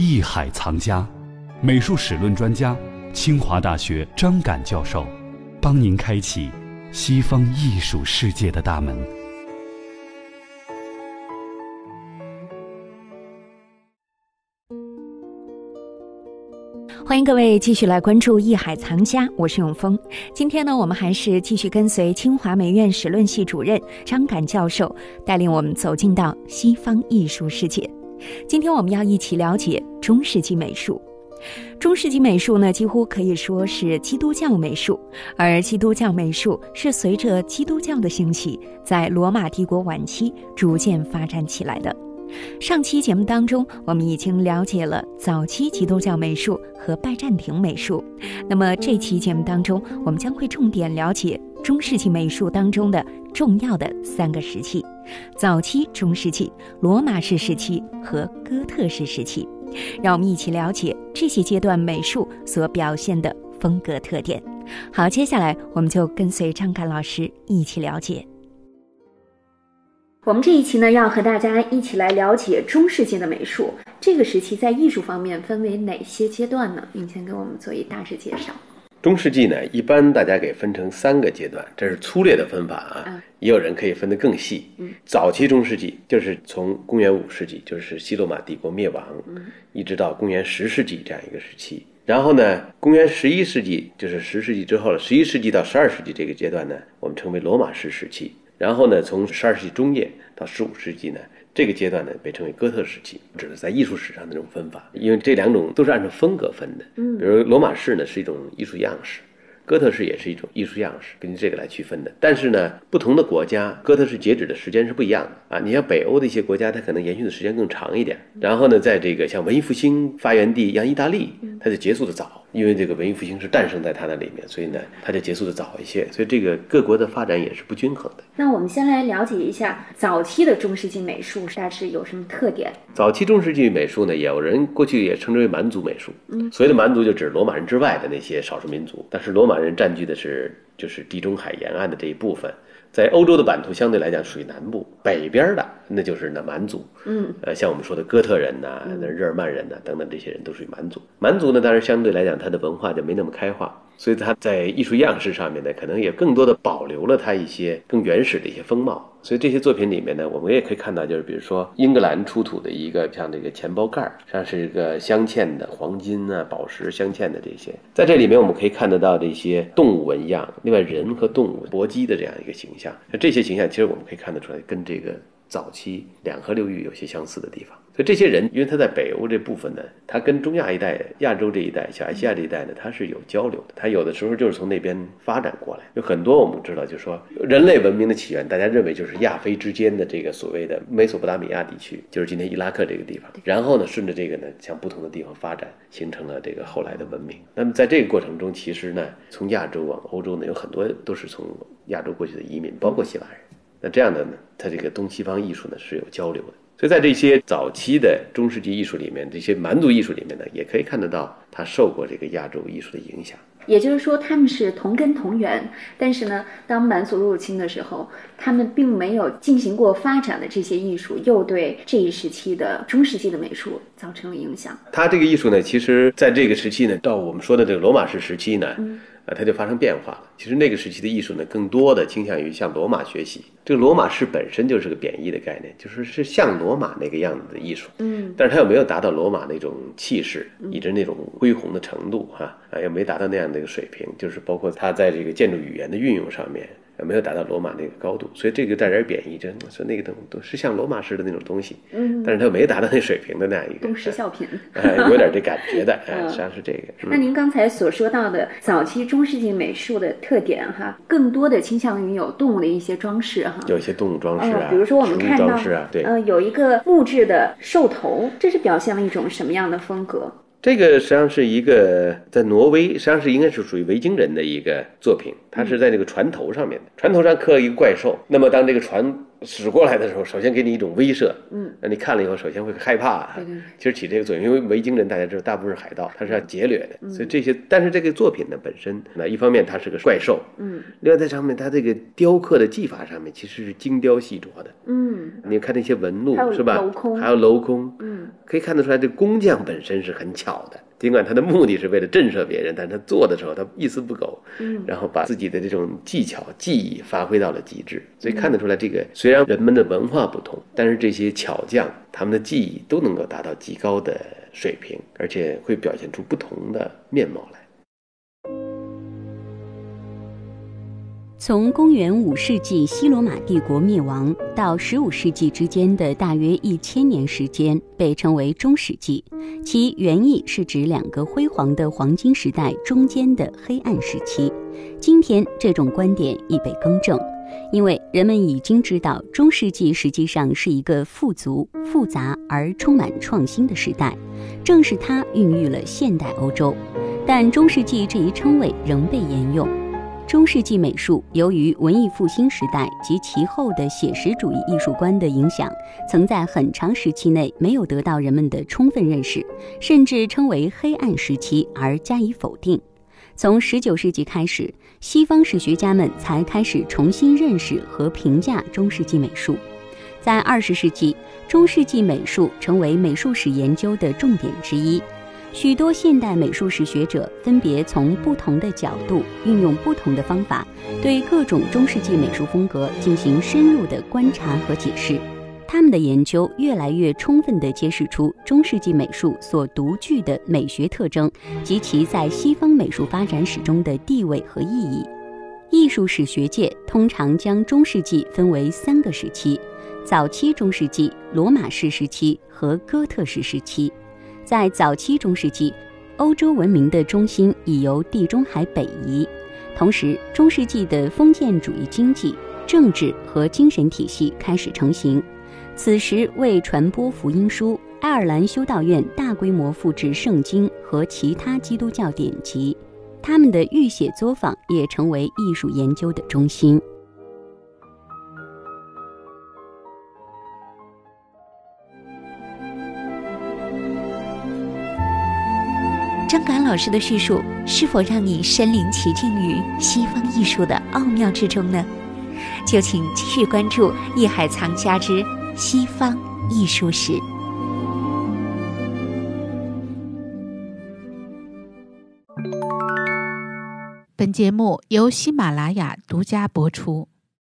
艺海藏家，美术史论专家，清华大学张敢教授，帮您开启西方艺术世界的大门。欢迎各位继续来关注《艺海藏家》，我是永峰。今天呢，我们还是继续跟随清华美院史论系主任张敢教授，带领我们走进到西方艺术世界。今天我们要一起了解中世纪美术。中世纪美术呢，几乎可以说是基督教美术，而基督教美术是随着基督教的兴起，在罗马帝国晚期逐渐发展起来的。上期节目当中，我们已经了解了早期基督教美术和拜占庭美术。那么这期节目当中，我们将会重点了解中世纪美术当中的重要的三个时期：早期中世纪、罗马式时期和哥特式时期。让我们一起了解这些阶段美术所表现的风格特点。好，接下来我们就跟随张凯老师一起了解。我们这一期呢，要和大家一起来了解中世纪的美术。这个时期在艺术方面分为哪些阶段呢？您先给我们做一大致介绍。中世纪呢，一般大家给分成三个阶段，这是粗略的分法啊。也有人可以分得更细。早期中世纪就是从公元五世纪，就是西罗马帝国灭亡，一直到公元十世纪这样一个时期。然后呢，公元十一世纪就是十世纪之后了。十一世纪到十二世纪这个阶段呢，我们称为罗马式时期。然后呢，从十二世纪中叶到十五世纪呢，这个阶段呢被称为哥特时期，指的是在艺术史上的这种分法。因为这两种都是按照风格分的。嗯，比如罗马式呢是一种艺术样式，哥特式也是一种艺术样式，根据这个来区分的。但是呢，不同的国家哥特式截止的时间是不一样的啊。你像北欧的一些国家，它可能延续的时间更长一点。然后呢，在这个像文艺复兴发源地，像意大利，它就结束的早。因为这个文艺复兴是诞生在它那里面，所以呢，它就结束的早一些。所以这个各国的发展也是不均衡的。那我们先来了解一下早期的中世纪美术大致有什么特点？早期中世纪美术呢，有人过去也称之为蛮族美术。嗯，所谓的蛮族就指罗马人之外的那些少数民族，但是罗马人占据的是就是地中海沿岸的这一部分。在欧洲的版图相对来讲属于南部，北边的那就是那蛮族，嗯，呃，像我们说的哥特人呐、日耳曼人呐等等这些人都属于蛮族。蛮族呢，当然相对来讲它的文化就没那么开化。所以它在艺术样式上面呢，可能也更多的保留了它一些更原始的一些风貌。所以这些作品里面呢，我们也可以看到，就是比如说英格兰出土的一个像这个钱包盖儿，像是一个镶嵌的黄金啊、宝石镶嵌的这些，在这里面我们可以看得到这些动物纹样，另外人和动物搏击的这样一个形象。那这些形象其实我们可以看得出来，跟这个早期两河流域有些相似的地方。所以这些人，因为他在北欧这部分呢，他跟中亚一带、亚洲这一带、小亚细亚这一带呢，他是有交流的。他有的时候就是从那边发展过来。有很多我们知道，就是说人类文明的起源，大家认为就是亚非之间的这个所谓的美索不达米亚地区，就是今天伊拉克这个地方。然后呢，顺着这个呢，向不同的地方发展，形成了这个后来的文明。那么在这个过程中，其实呢，从亚洲往欧洲呢，有很多都是从亚洲过去的移民，包括希腊人。那这样的呢，它这个东西方艺术呢是有交流的。所以在这些早期的中世纪艺术里面，这些蛮族艺术里面呢，也可以看得到它受过这个亚洲艺术的影响。也就是说，他们是同根同源，但是呢，当蛮族入侵的时候，他们并没有进行过发展的这些艺术，又对这一时期的中世纪的美术造成了影响。它这个艺术呢，其实在这个时期呢，到我们说的这个罗马式时期呢。它就发生变化了。其实那个时期的艺术呢，更多的倾向于向罗马学习。这个罗马式本身就是个贬义的概念，就是是像罗马那个样子的艺术。嗯，但是它又没有达到罗马那种气势，以及那种恢宏的程度，哈啊，又没达到那样的一个水平。就是包括它在这个建筑语言的运用上面。没有达到罗马那个高度，所以这个带点贬义，就说那个东都是像罗马式的那种东西，嗯，但是它没达到那水平的那样一个东施效颦，哎，有点这感觉的，哎，实际上是这个。那您刚才所说到的早期中世纪美术的特点哈，更多的倾向于有动物的一些装饰哈，有一些动物装饰啊，比如说我们看到，对，呃，有一个木质的兽头，这是表现了一种什么样的风格？这个实际上是一个在挪威，实际上是应该是属于维京人的一个作品，它是在这个船头上面的，船头上刻了一个怪兽。那么当这个船。驶过来的时候，首先给你一种威慑，嗯，那你看了以后，首先会害怕，对对，其实起这个作用，因为维京人大家知道，大部分是海盗，他是要劫掠的，所以这些，但是这个作品呢本身，那一方面它是个怪兽，嗯，另外在上面它这个雕刻的技法上面其实是精雕细琢的，嗯，你看那些纹路是吧？镂空，还有镂空，嗯，可以看得出来，这工匠本身是很巧的。尽管他的目的是为了震慑别人，但他做的时候他一丝不苟，嗯，然后把自己的这种技巧技艺发挥到了极致。所以看得出来，这个虽然人们的文化不同，但是这些巧匠他们的技艺都能够达到极高的水平，而且会表现出不同的面貌来。从公元五世纪西罗马帝国灭亡到十五世纪之间的大约一千年时间，被称为中世纪。其原意是指两个辉煌的黄金时代中间的黑暗时期。今天，这种观点已被更正，因为人们已经知道，中世纪实际上是一个富足、复杂而充满创新的时代。正是它孕育了现代欧洲。但中世纪这一称谓仍被沿用。中世纪美术由于文艺复兴时代及其后的写实主义艺术观的影响，曾在很长时期内没有得到人们的充分认识，甚至称为黑暗时期而加以否定。从19世纪开始，西方史学家们才开始重新认识和评价中世纪美术。在20世纪，中世纪美术成为美术史研究的重点之一。许多现代美术史学者分别从不同的角度，运用不同的方法，对各种中世纪美术风格进行深入的观察和解释。他们的研究越来越充分地揭示出中世纪美术所独具的美学特征及其在西方美术发展史中的地位和意义。艺术史学界通常将中世纪分为三个时期：早期中世纪、罗马式时期和哥特式时期。在早期中世纪，欧洲文明的中心已由地中海北移，同时中世纪的封建主义经济、政治和精神体系开始成型。此时，为传播福音书，爱尔兰修道院大规模复制圣经和其他基督教典籍，他们的御写作坊也成为艺术研究的中心。张敢老师的叙述是否让你身临其境于西方艺术的奥妙之中呢？就请继续关注《艺海藏家之西方艺术史》。本节目由喜马拉雅独家播出。